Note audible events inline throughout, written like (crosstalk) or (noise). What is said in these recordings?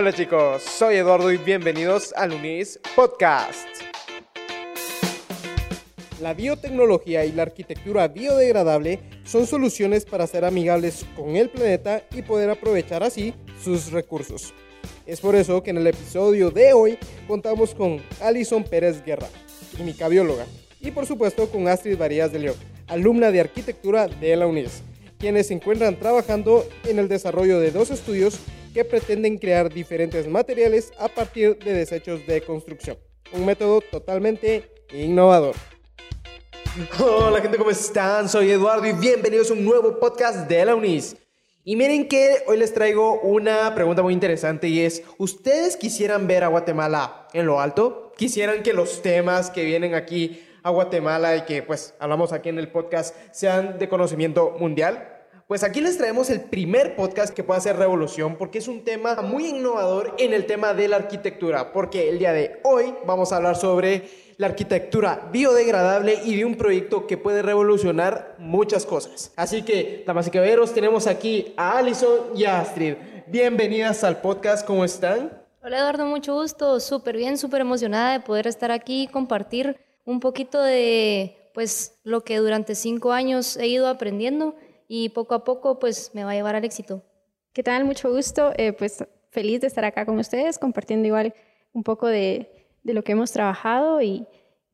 Hola chicos, soy Eduardo y bienvenidos al UNIS Podcast. La biotecnología y la arquitectura biodegradable son soluciones para ser amigables con el planeta y poder aprovechar así sus recursos. Es por eso que en el episodio de hoy contamos con Alison Pérez Guerra, química bióloga, y por supuesto con Astrid Varías de León, alumna de arquitectura de la UNIS, quienes se encuentran trabajando en el desarrollo de dos estudios que pretenden crear diferentes materiales a partir de desechos de construcción. Un método totalmente innovador. Hola gente, ¿cómo están? Soy Eduardo y bienvenidos a un nuevo podcast de la UNIS. Y miren que hoy les traigo una pregunta muy interesante y es, ¿ustedes quisieran ver a Guatemala en lo alto? ¿Quisieran que los temas que vienen aquí a Guatemala y que pues hablamos aquí en el podcast sean de conocimiento mundial? Pues aquí les traemos el primer podcast que puede hacer revolución porque es un tema muy innovador en el tema de la arquitectura, porque el día de hoy vamos a hablar sobre la arquitectura biodegradable y de un proyecto que puede revolucionar muchas cosas. Así que, damas y caballeros, tenemos aquí a Alison y a Astrid. Bienvenidas al podcast, ¿cómo están? Hola Eduardo, mucho gusto, súper bien, súper emocionada de poder estar aquí y compartir un poquito de pues lo que durante cinco años he ido aprendiendo y poco a poco pues me va a llevar al éxito. ¿Qué tal? Mucho gusto. Eh, pues feliz de estar acá con ustedes compartiendo igual un poco de, de lo que hemos trabajado y,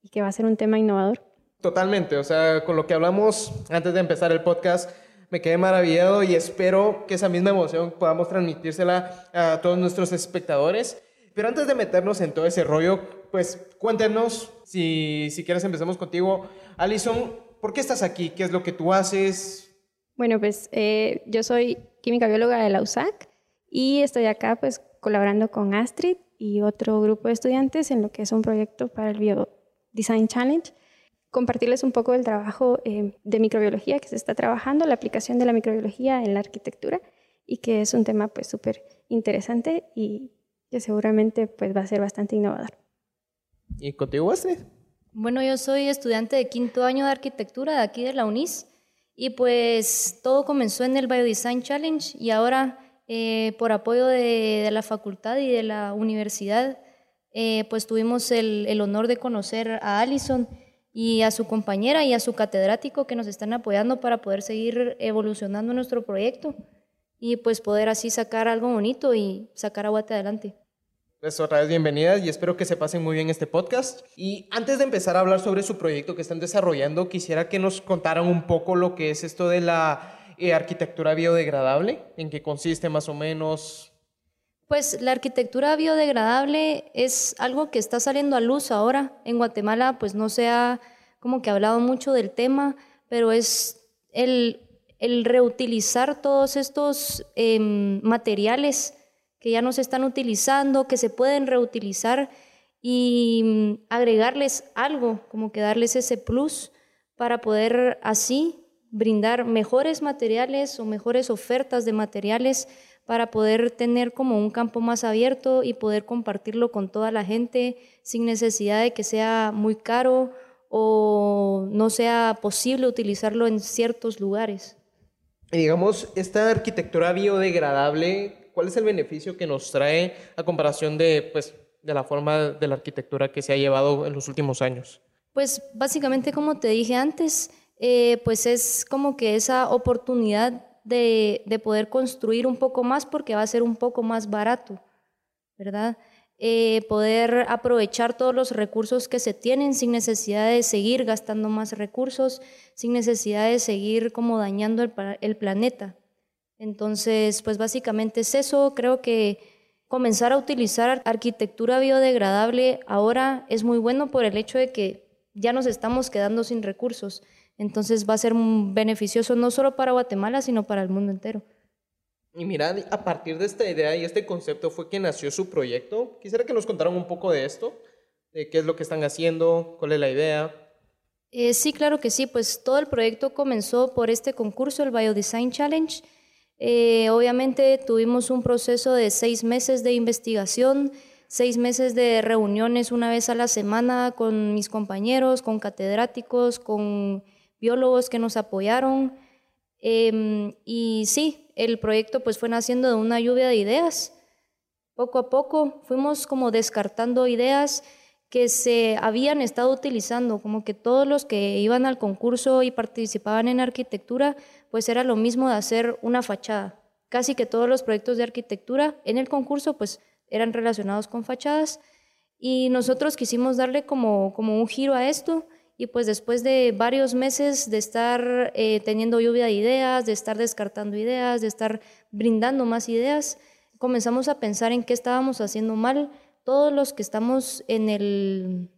y, que va a ser un tema innovador. Totalmente, o sea, con lo que hablamos antes de empezar el podcast, me quedé maravillado y espero que esa misma emoción podamos transmitírsela a todos nuestros espectadores. Pero antes de meternos en todo ese rollo, pues cuéntenos, si, si quieres empezamos contigo, Alison, ¿por qué estás aquí? ¿Qué es lo que tú haces? Bueno, pues eh, yo soy química bióloga de la USAC y estoy acá pues colaborando con Astrid y otro grupo de estudiantes en lo que es un proyecto para el Bio Design Challenge. Compartirles un poco del trabajo eh, de microbiología que se está trabajando, la aplicación de la microbiología en la arquitectura y que es un tema pues súper interesante y que seguramente pues va a ser bastante innovador. ¿Y contigo, Astrid? Bueno, yo soy estudiante de quinto año de arquitectura de aquí de la UNIS y pues todo comenzó en el Biodesign Challenge y ahora eh, por apoyo de, la facultad y de la universidad, eh, pues tuvimos el, honor de conocer a Allison y a su compañera y a su catedrático que nos están apoyando para poder seguir evolucionando nuestro proyecto y pues poder así sacar algo bonito y sacar a Guate adelante. Pues otra vez bienvenidas y espero que se pasen muy bien este podcast. Y antes de empezar a hablar sobre su proyecto que están desarrollando, quisiera que nos contaran un poco lo que es esto de la eh, arquitectura biodegradable, en qué consiste más o menos. Pues la arquitectura biodegradable es algo que está saliendo a luz ahora. En Guatemala pues no se ha como que hablado mucho del tema, pero es el, el reutilizar todos estos eh, materiales que ya no se están utilizando, que se pueden reutilizar y mm, agregarles algo, como que darles ese plus para poder así brindar mejores materiales o mejores ofertas de materiales para poder tener como un campo más abierto y poder compartirlo con toda la gente sin necesidad de que sea muy caro o no sea posible utilizarlo en ciertos lugares. Y digamos, esta arquitectura biodegradable ¿Cuál es el beneficio que nos trae a comparación de, pues, de la forma de la arquitectura que se ha llevado en los últimos años? Pues básicamente, como te dije antes, eh, pues es como que esa oportunidad de, de, poder construir un poco más porque va a ser un poco más barato, ¿verdad? Eh, poder aprovechar todos los recursos que se tienen sin necesidad de seguir gastando más recursos, sin necesidad de seguir como dañando el, el planeta. Entonces, pues básicamente es eso. Creo que comenzar a utilizar arquitectura biodegradable ahora es muy bueno por el hecho de que ya nos estamos quedando sin recursos. Entonces va a ser beneficioso no solo para Guatemala, sino para el mundo entero. Y mira, a partir de esta idea y este concepto fue que nació su proyecto. Quisiera que nos contaran un poco de esto, de qué es lo que están haciendo, cuál es la idea. Eh, sí, claro que sí. Pues todo el proyecto comenzó por este concurso, el Biodesign Challenge, eh, obviamente tuvimos un proceso de seis meses de investigación, seis meses de reuniones una vez a la semana con mis compañeros, con catedráticos, con biólogos que nos apoyaron. Em, y sí, el proyecto pues fue naciendo de una lluvia de ideas. Poco a poco fuimos como descartando ideas que se habían estado utilizando, como que todos los que iban al concurso y participaban en arquitectura, pues era lo mismo de hacer una fachada. Casi que todos los proyectos de arquitectura en el concurso pues eran relacionados con fachadas y nosotros quisimos darle como, como un giro a esto y pues después de varios meses de estar eh, teniendo lluvia de ideas, de estar descartando ideas, de estar brindando más ideas, comenzamos a pensar en qué estábamos haciendo mal todos los que estamos en el,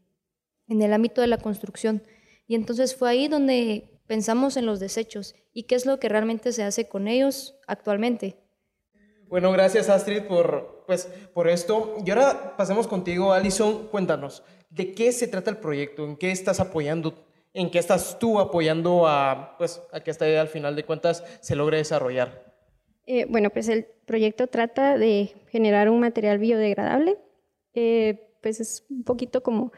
en el ámbito de la construcción. Y entonces fue ahí donde pensamos en los desechos y qué es lo que realmente se hace con ellos actualmente. Bueno, gracias Astrid por, pues, por esto. Y ahora pasemos contigo, Alison. Cuéntanos, ¿de qué se trata el proyecto? ¿En qué estás apoyando? ¿En qué estás tú apoyando a, pues, a que esta idea al final de cuentas se logre desarrollar? Eh, bueno, pues el proyecto trata de generar un material biodegradable eh, pues es un poquito como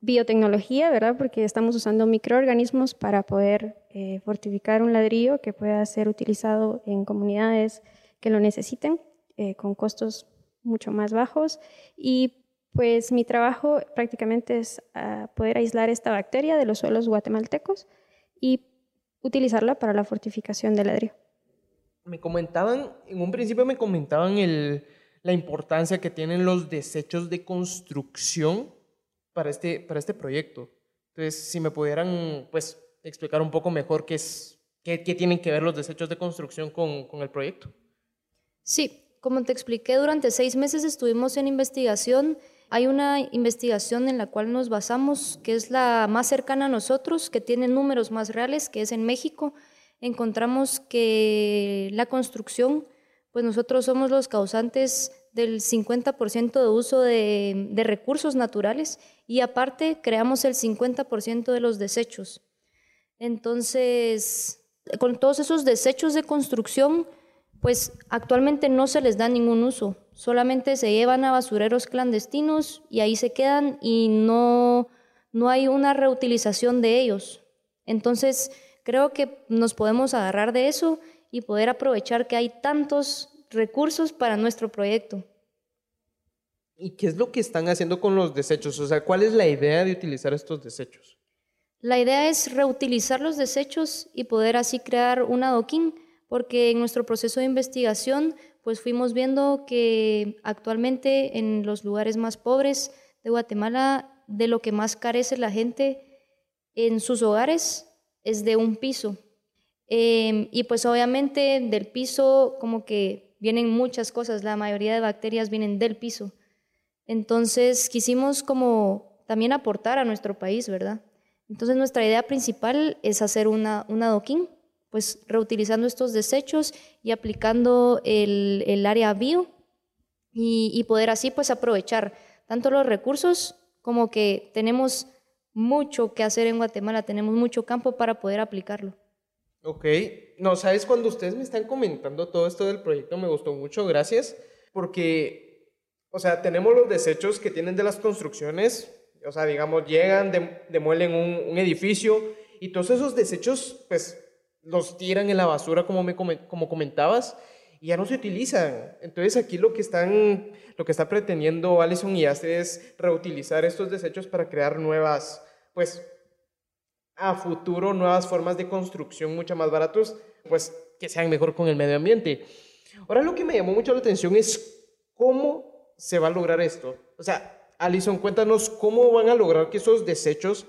biotecnología, ¿verdad? Porque estamos usando microorganismos para poder eh, fortificar un ladrillo que pueda ser utilizado en comunidades que lo necesiten, eh, con costos mucho más bajos. Y pues mi trabajo prácticamente es ah, poder aislar esta bacteria de los suelos guatemaltecos y utilizarla para la fortificación del ladrillo. Me comentaban, en un principio me comentaban la importancia que tienen los desechos de construcción para este, para este proyecto. Entonces, si me pudieran pues, explicar un poco mejor qué, es, qué, qué tienen que ver los desechos de construcción con, con el proyecto. Sí, como te expliqué, durante seis meses estuvimos en investigación. Hay una investigación en la cual nos basamos, que es la más cercana a nosotros, que tiene números más reales, que es en México. Encontramos que la construcción pues nosotros somos los causantes del 50% de uso de, recursos naturales y aparte creamos el 50% de los desechos. Entonces, con todos esos desechos de construcción, pues actualmente no se les da ningún uso, solamente se llevan a basureros clandestinos y ahí se quedan y no, no hay una reutilización de ellos. Entonces, creo que nos podemos agarrar de eso y poder aprovechar que hay tantos recursos para nuestro proyecto. ¿Y qué es lo que están haciendo con los desechos? O sea, ¿cuál es la idea de utilizar estos desechos? La idea es reutilizar los desechos y poder así crear un adoquín, porque en nuestro proceso de investigación pues fuimos viendo que actualmente en los lugares más pobres de Guatemala de lo que más carece la gente en sus hogares es de un piso. Em, y pues obviamente del piso como que vienen muchas cosas, la mayoría de bacterias vienen del piso. Entonces quisimos como también aportar a nuestro país, ¿verdad? Entonces nuestra idea principal es hacer una, un adoquín, pues reutilizando estos desechos y aplicando el, el área bio y, poder así pues aprovechar tanto los recursos como que tenemos mucho que hacer en Guatemala, tenemos mucho campo para poder aplicarlo. Ok, no, sabes, cuando ustedes me están comentando todo esto del proyecto me gustó mucho, gracias, porque, o sea, tenemos los desechos que tienen de las construcciones, o sea, digamos, llegan, demuelen un, edificio y todos esos desechos, pues, los tiran en la basura, como, me, como comentabas, y ya no se utilizan. Entonces aquí lo que están, lo que está pretendiendo Alison y Astrid es reutilizar estos desechos para crear nuevas, pues, a futuro nuevas formas de construcción mucho más baratos, pues que sean mejor con el medio ambiente. Ahora lo que me llamó mucho la atención es cómo se va a lograr esto. O sea, Alison, cuéntanos cómo van a lograr que esos desechos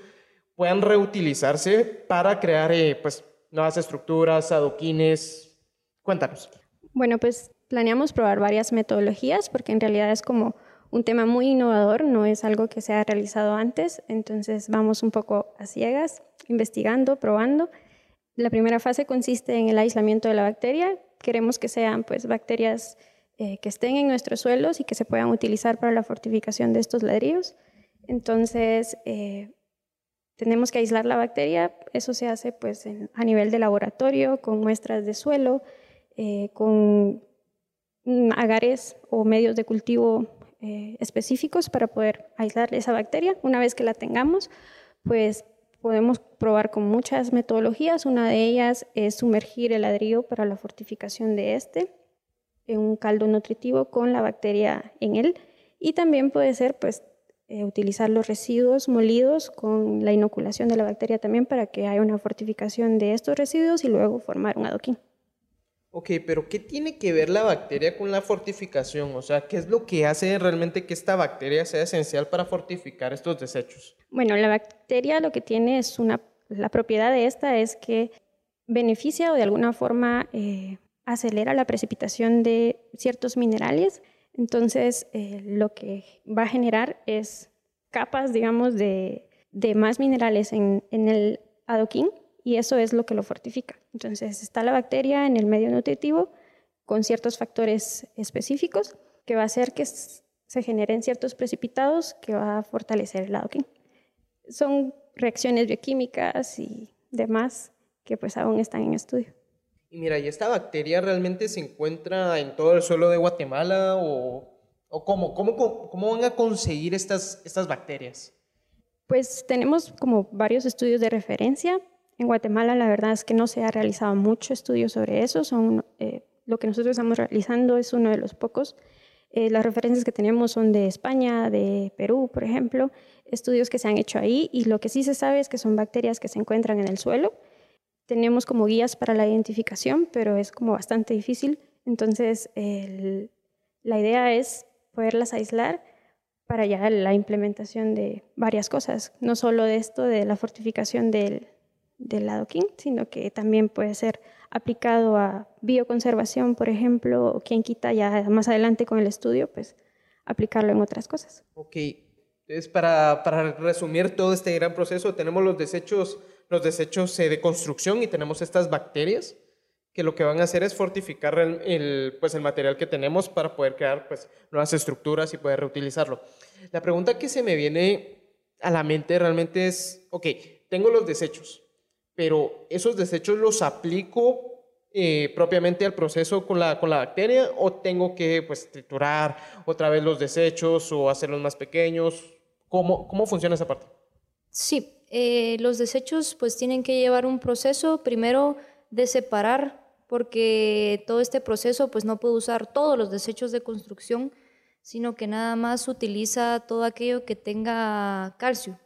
puedan reutilizarse para crear eh, pues, nuevas estructuras, adoquines. Cuéntanos. Bueno, pues planeamos probar varias metodologías porque en realidad es como un tema muy innovador, no es algo que se ha realizado antes, entonces vamos un poco a ciegas, investigando, probando. La primera fase consiste en el aislamiento de la bacteria. Queremos que sean pues, bacterias eh, que estén en nuestros suelos y que se puedan utilizar para la fortificación de estos ladrillos. Entonces, eh, tenemos que aislar la bacteria. Eso se hace pues, a nivel de laboratorio, con muestras de suelo, eh, con agares o medios de cultivo eh, específicos para poder aislar esa bacteria. Una vez que la tengamos, pues podemos probar con muchas metodologías. Una de ellas es sumergir el ladrillo para la fortificación de este. en un caldo nutritivo con la bacteria en él. Y también puede ser pues eh, utilizar los residuos molidos con la inoculación de la bacteria también para que haya una fortificación de estos residuos y luego formar un adoquín. Ok, pero ¿qué tiene que ver la bacteria con la fortificación? O sea, ¿qué es lo que hace realmente que esta bacteria sea esencial para fortificar estos desechos? Bueno, la bacteria lo que tiene es una, la propiedad de esta es que beneficia o de alguna forma eh, acelera la precipitación de ciertos minerales. Entonces, eh, lo que va a generar es capas, digamos, de, de más minerales en, en el adoquín y eso es lo que lo fortifica. Entonces está la bacteria en el medio nutritivo con ciertos factores específicos que va a hacer que se generen ciertos precipitados que va a fortalecer el adoquín. Son reacciones bioquímicas y demás que pues aún están en estudio. Y mira, ¿y esta bacteria realmente se encuentra en todo el suelo de Guatemala o, o cómo, cómo, cómo van a conseguir estas, estas bacterias? Pues tenemos como varios estudios de referencia, en Guatemala la verdad es que no se ha realizado mucho estudio sobre eso. Son, eh, lo que nosotros estamos realizando es uno de los pocos. Eh, las referencias que tenemos son de España, de Perú, por ejemplo, estudios que se han hecho ahí y lo que sí se sabe es que son bacterias que se encuentran en el suelo. Tenemos como guías para la identificación, pero es como bastante difícil. Entonces, la idea es poderlas aislar para ya la implementación de varias cosas, no solo de esto, de la fortificación del, del adoquín, sino que también puede ser aplicado a bioconservación, por ejemplo, o quien quita ya más adelante con el estudio, pues aplicarlo en otras cosas. Ok, entonces para, para resumir todo este gran proceso, tenemos los desechos, los desechos eh, de construcción y tenemos estas bacterias que lo que van a hacer es fortificar el, pues el material que tenemos para poder crear pues, nuevas estructuras y poder reutilizarlo. La pregunta que se me viene a la mente realmente es, ok, tengo los desechos, pero esos desechos los aplico eh, propiamente al proceso con la, con la bacteria o tengo que pues, triturar otra vez los desechos o hacerlos más pequeños? ¿Cómo, cómo funciona esa parte? Sí, eh, los desechos pues tienen que llevar un proceso primero de separar porque todo este proceso pues no puede usar todos los desechos de construcción, sino que nada más utiliza todo aquello que tenga calcio.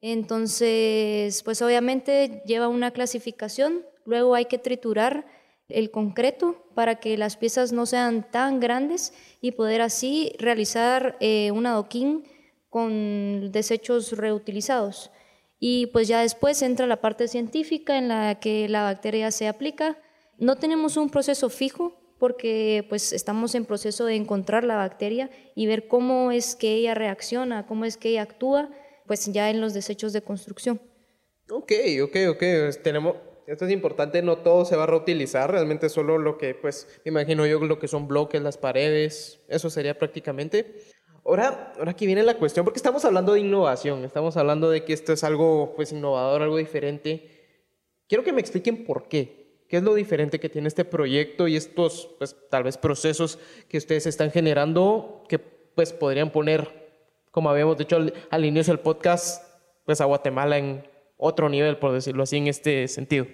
Entonces, pues obviamente lleva una clasificación, luego hay que triturar el concreto para que las piezas no sean tan grandes y poder así realizar eh, un adoquín con desechos reutilizados. Y pues ya después entra la parte científica en la que la bacteria se aplica. No tenemos un proceso fijo porque pues estamos en proceso de encontrar la bacteria y ver cómo es que ella reacciona, cómo es que ella actúa pues ya en los desechos de construcción. Ok, ok, ok. Tenemos, esto es importante, no todo se va a reutilizar, realmente solo lo que, pues, me imagino yo lo que son bloques, las paredes, eso sería prácticamente. Ahora, ahora aquí viene la cuestión, porque estamos hablando de innovación, estamos hablando de que esto es algo, pues, innovador, algo diferente. Quiero que me expliquen por qué. ¿Qué es lo diferente que tiene este proyecto y estos, pues, tal vez procesos que ustedes están generando que, pues, podrían poner como habíamos dicho al, inicio del podcast, pues a Guatemala en otro nivel, por decirlo así, en este sentido.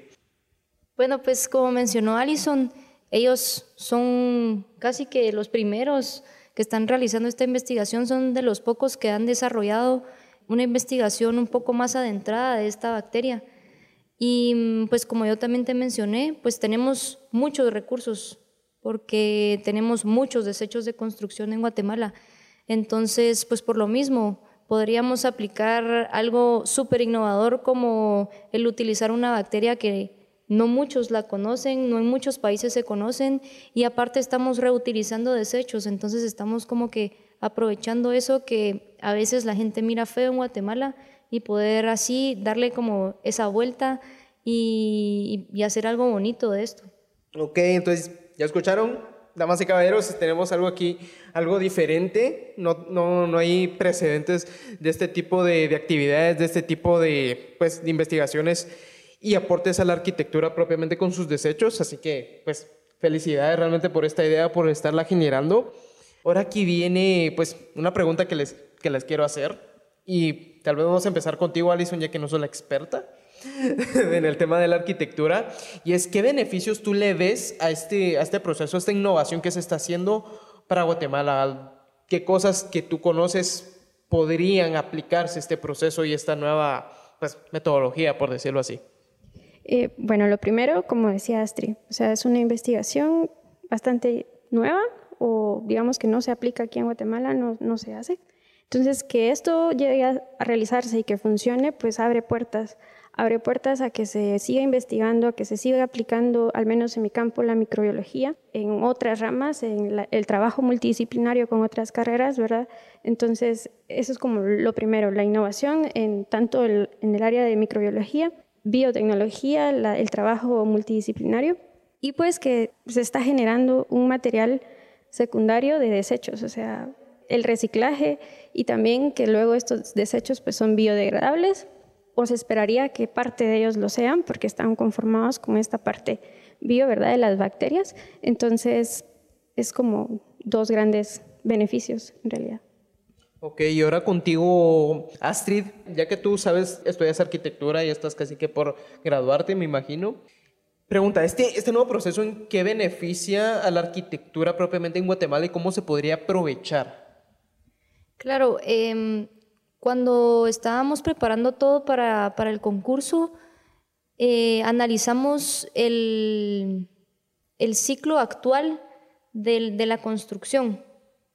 Bueno, pues como mencionó Alison, ellos son casi que los primeros que están realizando esta investigación, son de los pocos que han desarrollado una investigación un poco más adentrada de esta bacteria. Y pues como yo también te mencioné, pues tenemos muchos recursos porque tenemos muchos desechos de construcción en Guatemala. Entonces, pues por lo mismo, podríamos aplicar algo súper innovador como el utilizar una bacteria que no muchos la conocen, no en muchos países se conocen y aparte estamos reutilizando desechos, entonces estamos como que aprovechando eso que a veces la gente mira feo en Guatemala y poder así darle como esa vuelta y, hacer algo bonito de esto. Ok, entonces, ¿ya escucharon? Damas y caballeros, tenemos algo aquí, algo diferente. No, no, no hay precedentes de este tipo de, de, actividades, de este tipo de, pues, de investigaciones y aportes a la arquitectura propiamente con sus desechos. Así que, pues, felicidades realmente por esta idea, por estarla generando. Ahora aquí viene, pues, una pregunta que les, que les quiero hacer. y tal vez vamos a empezar contigo, Alison, ya que no soy la experta (laughs) en el tema de la arquitectura, y es qué beneficios tú le ves a este, a este proceso, a esta innovación que se está haciendo para Guatemala, qué cosas que tú conoces podrían aplicarse este proceso y esta nueva pues, metodología, por decirlo así. Eh, bueno, lo primero, como decía Astrid, o sea, es una investigación bastante nueva o digamos que no se aplica aquí en Guatemala, no, no se hace. Entonces, que esto llegue a realizarse y que funcione, pues abre puertas abre puertas a que se siga investigando, a que se siga aplicando, al menos en mi campo, la microbiología, en otras ramas, en el trabajo multidisciplinario con otras carreras, ¿verdad? Entonces, eso es como lo primero, la innovación en tanto en el área de microbiología, biotecnología, el trabajo multidisciplinario, y pues que se está generando un material secundario de desechos, o sea, el reciclaje y también que luego estos desechos pues son biodegradables o se esperaría que parte de ellos lo sean porque están conformados con esta parte bio, ¿verdad?, de las bacterias. Entonces, es como dos grandes beneficios en realidad. Ok, y ahora contigo, Astrid, ya que tú sabes, estudias arquitectura y estás casi que por graduarte, me imagino. Pregunta, ¿este, ¿este nuevo proceso en qué beneficia a la arquitectura propiamente en Guatemala y cómo se podría aprovechar? Claro, eh, cuando estábamos preparando todo para, el concurso, eh, analizamos el, ciclo actual de la construcción,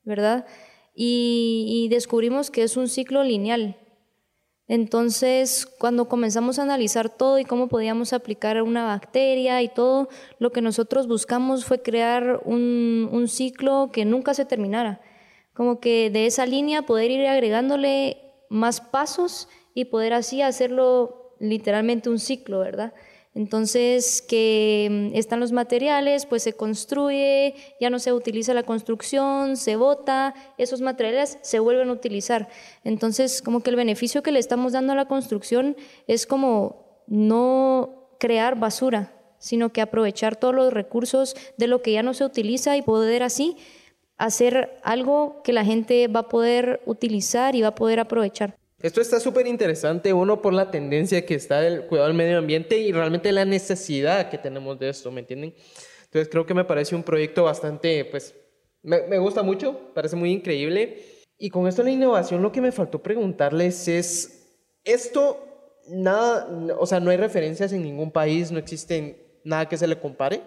¿verdad? Y, descubrimos que es un ciclo lineal. Entonces, cuando comenzamos a analizar todo y cómo podíamos aplicar una bacteria y todo, lo que nosotros buscamos fue crear un, un ciclo que nunca se terminara. Como que de esa línea poder ir agregándole más pasos y poder así hacerlo literalmente un ciclo, ¿verdad? Entonces, que mm, están los materiales, pues se construye, ya no se utiliza la construcción, se bota, esos materiales se vuelven a utilizar. Entonces, como que el beneficio que le estamos dando a la construcción es como no crear basura, sino que aprovechar todos los recursos de lo que ya no se utiliza y poder así hacer algo que la gente va a poder utilizar y va a poder aprovechar. Esto está súper interesante, uno por la tendencia que está del cuidado del medio ambiente y realmente la necesidad que tenemos de esto, ¿me entienden? Entonces creo que me parece un proyecto bastante, pues, me, gusta mucho, parece muy increíble. Y con esto la innovación, lo que me faltó preguntarles es, esto, nada, o sea, no hay referencias en ningún país, no existe nada que se le compare.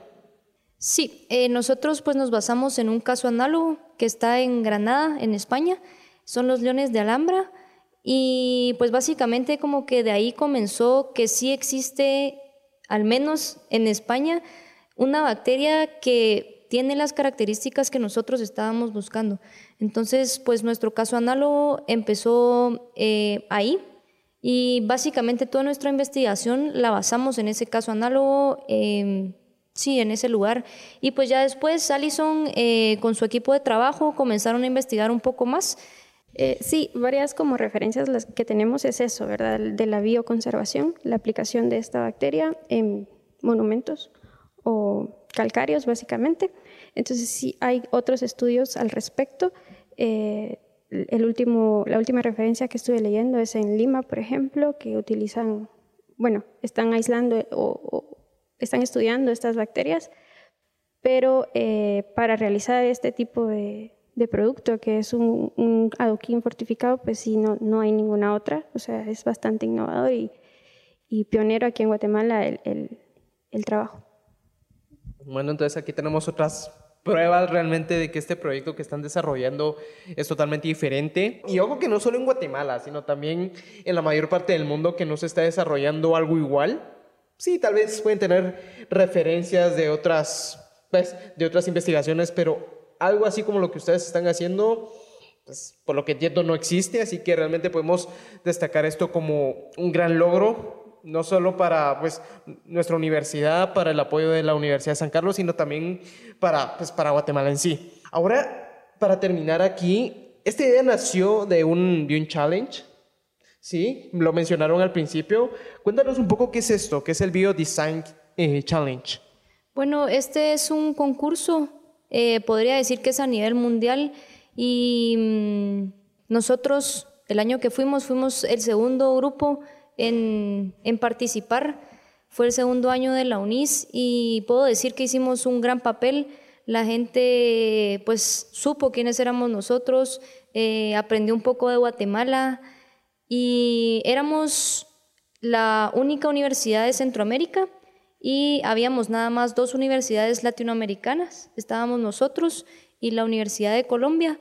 Sí, eh, nosotros pues nos basamos en un caso análogo que está en Granada, en España, son los leones de Alhambra y pues básicamente como que de ahí comenzó que sí existe, al menos en España, una bacteria que tiene las características que nosotros estábamos buscando. Entonces, pues nuestro caso análogo empezó eh, ahí y básicamente toda nuestra investigación la basamos en ese caso análogo. Em, Sí, en ese lugar. Y pues ya después Alison eh, con su equipo de trabajo comenzaron a investigar un poco más. Eh, sí, varias como referencias las que tenemos es eso, ¿verdad? De la bioconservación, la aplicación de esta bacteria en monumentos o calcáreos básicamente. Entonces sí hay otros estudios al respecto. Eh, el último, la última referencia que estuve leyendo es en Lima, por ejemplo, que utilizan, bueno, están aislando o están estudiando estas bacterias, pero eh, para realizar este tipo de, producto, que es un, adoquín fortificado, pues sí, no, no hay ninguna otra, o sea, es bastante innovador y, pionero aquí en Guatemala el, el trabajo. Bueno, entonces aquí tenemos otras pruebas realmente de que este proyecto que están desarrollando es totalmente diferente. Y ojo que no solo en Guatemala, sino también en la mayor parte del mundo que no se está desarrollando algo igual sí, tal vez pueden tener referencias de otras, pues, de otras investigaciones, pero algo así como lo que ustedes están haciendo, pues, por lo que entiendo no existe, así que realmente podemos destacar esto como un gran logro, no solo para pues, nuestra universidad, para el apoyo de la Universidad de San Carlos, sino también para, pues, para Guatemala en sí. Ahora, para terminar aquí, esta idea nació de un, de un challenge Sí, lo mencionaron al principio. Cuéntanos un poco qué es esto, qué es el Biodesign eh, Challenge. Bueno, este es un concurso, eh, podría decir que es a nivel mundial y mm, nosotros el año que fuimos, fuimos el segundo grupo en, en participar. Fue el segundo año de la UNIS y puedo decir que hicimos un gran papel. La gente pues supo quiénes éramos nosotros, eh, aprendió un poco de Guatemala y éramos la única universidad de Centroamérica y habíamos nada más dos universidades latinoamericanas, estábamos nosotros y la Universidad de Colombia.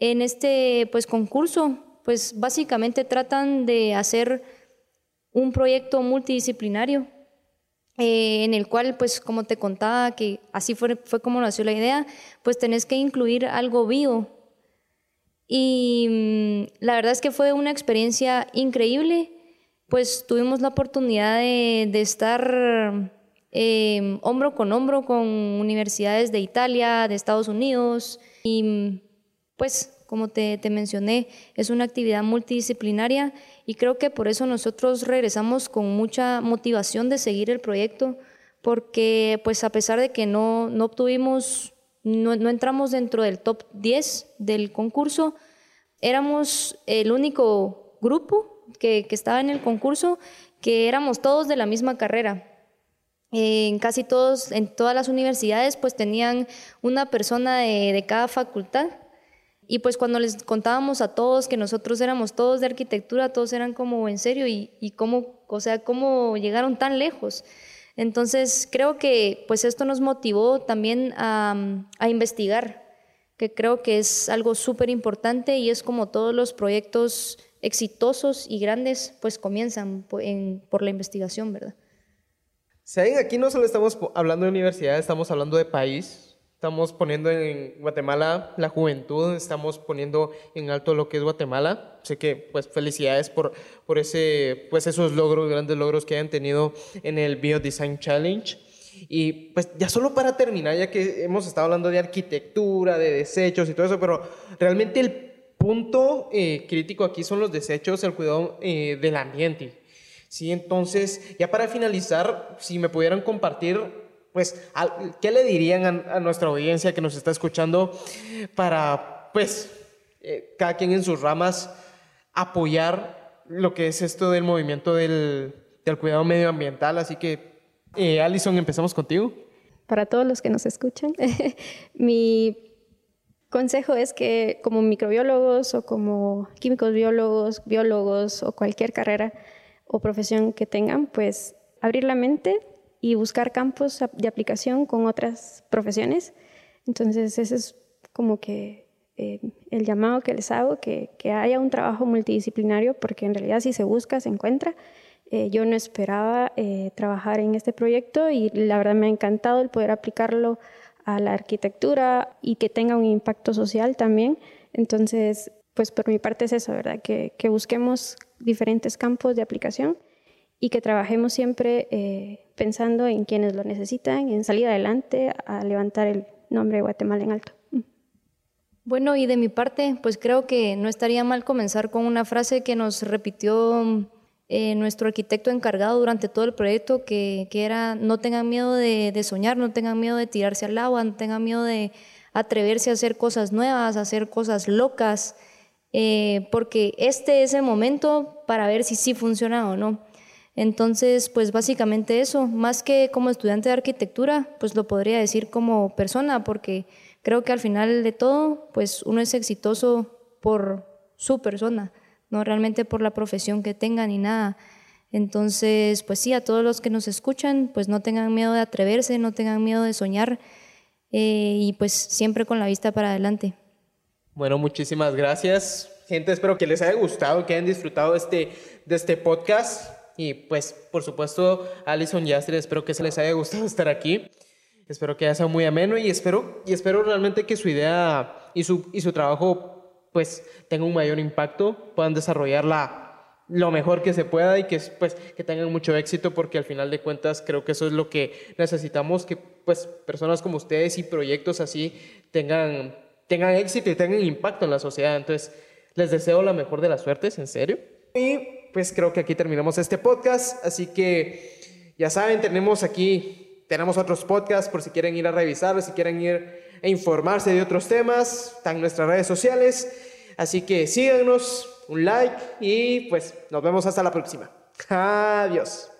En este pues concurso, pues básicamente tratan de hacer un proyecto multidisciplinario eh, en el cual, pues como te contaba, que así fue, fue como nació la idea, pues tenés que incluir algo vivo. Y mm, la verdad es que fue una experiencia increíble. Pues tuvimos la oportunidad de, estar em, hombro con hombro con universidades de Italia, de Estados Unidos y pues como te, mencioné, es una actividad multidisciplinaria y creo que por eso nosotros regresamos con mucha motivación de seguir el proyecto porque pues a pesar de que no, no obtuvimos, no, entramos dentro del top 10 del concurso, éramos el único grupo que, estaba en el concurso, que éramos todos de la misma carrera. en casi todos, en todas las universidades, pues tenían una persona de, cada facultad. Y pues cuando les contábamos a todos que nosotros éramos todos de arquitectura, todos eran como en serio y, y cómo, o sea, cómo llegaron tan lejos. Entonces creo que pues esto nos motivó también a, investigar, que creo que es algo súper importante y es como todos los proyectos exitosos y grandes, pues comienzan por la investigación, ¿verdad? Aquí no solo estamos hablando de universidad, estamos hablando de país. Estamos poniendo en Guatemala la juventud, estamos poniendo en alto lo que es Guatemala. Sé que, pues, felicidades por, por ese, pues, esos logros, grandes logros que hayan tenido en el Biodesign Challenge. Y pues ya solo para terminar, ya que hemos estado hablando de arquitectura, de desechos y todo eso, pero realmente el punto eh, crítico aquí son los desechos, el cuidado eh, del ambiente. Sí, entonces, ya para finalizar, si me pudieran compartir, pues, ¿qué le dirían a, nuestra audiencia que nos está escuchando para, pues, eh, cada quien en sus ramas, apoyar lo que es esto del movimiento del, del cuidado medioambiental? Así que, Alison, empezamos contigo. Para todos los que nos escuchan, (laughs) mi consejo es que como microbiólogos o como químicos biólogos, biólogos o cualquier carrera o profesión que tengan, pues abrir la mente y buscar campos de aplicación con otras profesiones. Entonces, ese es como que eh, el llamado que les hago, que, haya un trabajo multidisciplinario, porque en realidad si se busca, se encuentra. Eh, yo no esperaba eh, trabajar en este proyecto y la verdad me ha encantado el poder aplicarlo a la arquitectura y que tenga un impacto social también. Entonces, pues por mi parte es eso, ¿verdad? Que, busquemos diferentes campos de aplicación y que trabajemos siempre eh, pensando en quienes lo necesitan, en salir adelante, a levantar el nombre de Guatemala en alto. Mm. Bueno, y de mi parte, pues creo que no estaría mal comenzar con una frase que nos repitió eh, nuestro arquitecto encargado durante todo el proyecto, que, que era no tengan miedo de, de, soñar, no tengan miedo de tirarse al agua, no tengan miedo de atreverse a hacer cosas nuevas, a hacer cosas locas, eh, porque este es el momento para ver si sí funciona o no. Entonces, pues básicamente eso, más que como estudiante de arquitectura, pues lo podría decir como persona, porque creo que al final de todo, pues uno es exitoso por su persona no realmente por la profesión que tengan ni nada. Entonces, pues sí, a todos los que nos escuchan, pues no tengan miedo de atreverse, no tengan miedo de soñar eh, y pues siempre con la vista para adelante. Bueno, muchísimas gracias. Gente, espero que les haya gustado, que hayan disfrutado este, de este podcast. Y pues, por supuesto, Alison y Astrid, espero que se les haya gustado estar aquí. Espero que haya sido muy ameno y espero, y espero realmente que su idea y su, y su trabajo pues tenga un mayor impacto, puedan desarrollarla lo mejor que se pueda y que pues que tengan mucho éxito porque al final de cuentas creo que eso es lo que necesitamos que pues personas como ustedes y proyectos así tengan tengan éxito y tengan impacto en la sociedad. Entonces, les deseo la mejor de las suertes, en serio. Y pues creo que aquí terminamos este podcast, así que ya saben, tenemos aquí tenemos otros podcasts por si quieren ir a revisarlos, si quieren ir a informarse de otros temas, están nuestras redes sociales. Así que síganos, un like y pues nos vemos hasta la próxima. Adiós.